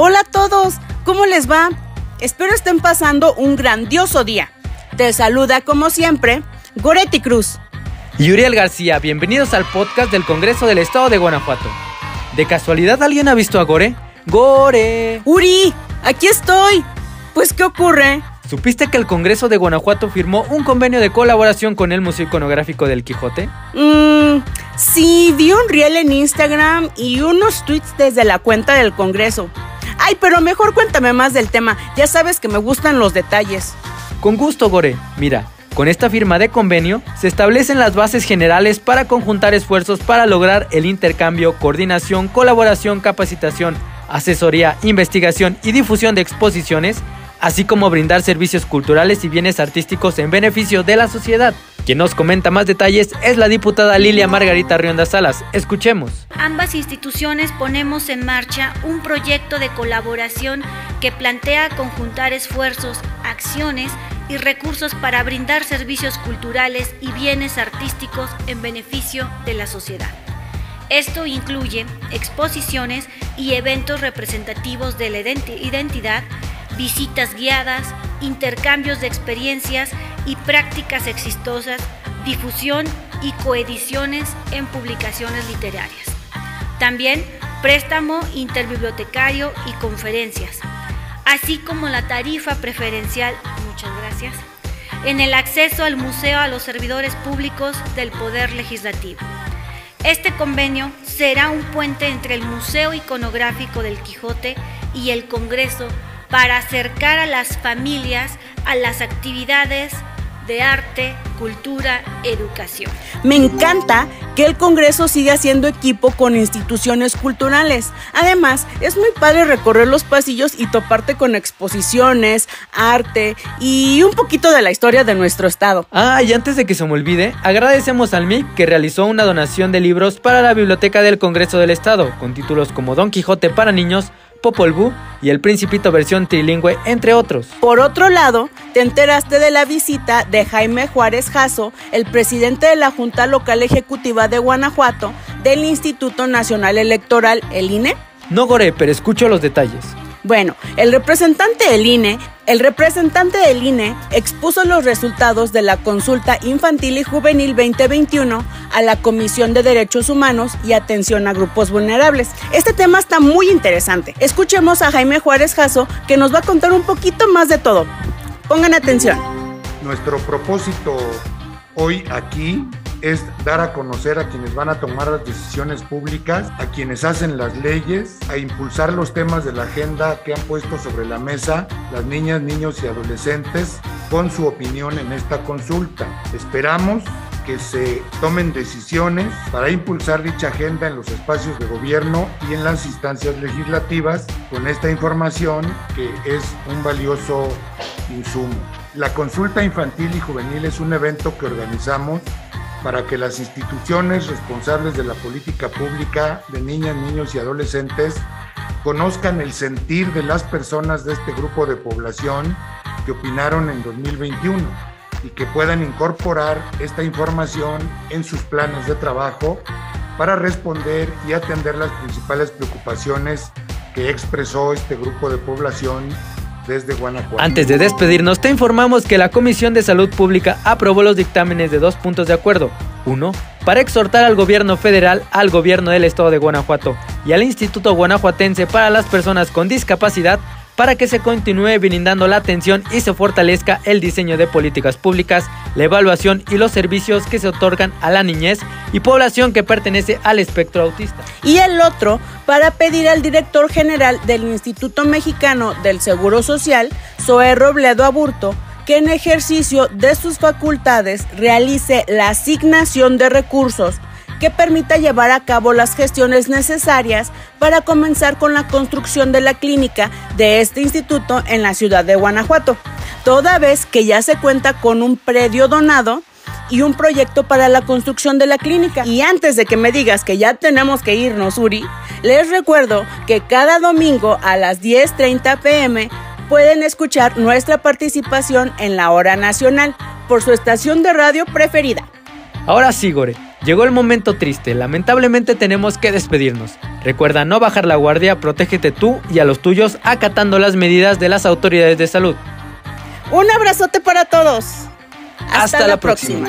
Hola a todos, ¿cómo les va? Espero estén pasando un grandioso día. Te saluda como siempre Goretti Cruz. Y Uriel García, bienvenidos al podcast del Congreso del Estado de Guanajuato. ¿De casualidad alguien ha visto a Gore? ¡Gore! Uri, aquí estoy. Pues, ¿qué ocurre? ¿Supiste que el Congreso de Guanajuato firmó un convenio de colaboración con el Museo Iconográfico del Quijote? Mmm, sí, vi un reel en Instagram y unos tweets desde la cuenta del Congreso. Ay, pero mejor cuéntame más del tema, ya sabes que me gustan los detalles. Con gusto, Gore. Mira, con esta firma de convenio se establecen las bases generales para conjuntar esfuerzos para lograr el intercambio, coordinación, colaboración, capacitación, asesoría, investigación y difusión de exposiciones, así como brindar servicios culturales y bienes artísticos en beneficio de la sociedad. Quien nos comenta más detalles es la diputada Lilia Margarita Rionda Salas. Escuchemos. Ambas instituciones ponemos en marcha un proyecto de colaboración que plantea conjuntar esfuerzos, acciones y recursos para brindar servicios culturales y bienes artísticos en beneficio de la sociedad. Esto incluye exposiciones y eventos representativos de la identidad, visitas guiadas, intercambios de experiencias y prácticas exitosas, difusión y coediciones en publicaciones literarias. También préstamo interbibliotecario y conferencias, así como la tarifa preferencial, muchas gracias, en el acceso al museo a los servidores públicos del Poder Legislativo. Este convenio será un puente entre el Museo Iconográfico del Quijote y el Congreso para acercar a las familias a las actividades de arte, cultura, educación. Me encanta que el Congreso siga haciendo equipo con instituciones culturales. Además, es muy padre recorrer los pasillos y toparte con exposiciones, arte y un poquito de la historia de nuestro estado. Ah, y antes de que se me olvide, agradecemos al MIC que realizó una donación de libros para la Biblioteca del Congreso del Estado, con títulos como Don Quijote para niños, Popol Vuh y El Principito versión trilingüe, entre otros. Por otro lado, te enteraste de la visita de Jaime Juárez Jasso, el presidente de la Junta Local Ejecutiva de Guanajuato del Instituto Nacional Electoral, el INE. No, Gore, pero escucho los detalles. Bueno, el representante del INE, el representante del INE expuso los resultados de la consulta infantil y juvenil 2021 a la Comisión de Derechos Humanos y Atención a Grupos Vulnerables. Este tema está muy interesante. Escuchemos a Jaime Juárez Jasso que nos va a contar un poquito más de todo. Pongan atención. Nuestro propósito hoy aquí es dar a conocer a quienes van a tomar las decisiones públicas, a quienes hacen las leyes, a impulsar los temas de la agenda que han puesto sobre la mesa las niñas, niños y adolescentes con su opinión en esta consulta. Esperamos que se tomen decisiones para impulsar dicha agenda en los espacios de gobierno y en las instancias legislativas con esta información que es un valioso insumo. La consulta infantil y juvenil es un evento que organizamos para que las instituciones responsables de la política pública de niñas, niños y adolescentes conozcan el sentir de las personas de este grupo de población que opinaron en 2021 y que puedan incorporar esta información en sus planes de trabajo para responder y atender las principales preocupaciones que expresó este grupo de población desde Guanajuato. Antes de despedirnos, te informamos que la Comisión de Salud Pública aprobó los dictámenes de dos puntos de acuerdo. Uno, para exhortar al gobierno federal, al gobierno del estado de Guanajuato y al Instituto Guanajuatense para las Personas con Discapacidad para que se continúe brindando la atención y se fortalezca el diseño de políticas públicas, la evaluación y los servicios que se otorgan a la niñez y población que pertenece al espectro autista. Y el otro para pedir al director general del Instituto Mexicano del Seguro Social, Zoe Robledo Aburto, que en ejercicio de sus facultades realice la asignación de recursos que permita llevar a cabo las gestiones necesarias para comenzar con la construcción de la clínica de este instituto en la ciudad de Guanajuato, toda vez que ya se cuenta con un predio donado y un proyecto para la construcción de la clínica. Y antes de que me digas que ya tenemos que irnos, Uri, les recuerdo que cada domingo a las 10.30 pm pueden escuchar nuestra participación en la hora nacional por su estación de radio preferida. Ahora sí, Gore Llegó el momento triste, lamentablemente tenemos que despedirnos. Recuerda no bajar la guardia, protégete tú y a los tuyos acatando las medidas de las autoridades de salud. Un abrazote para todos. Hasta, la, próxima.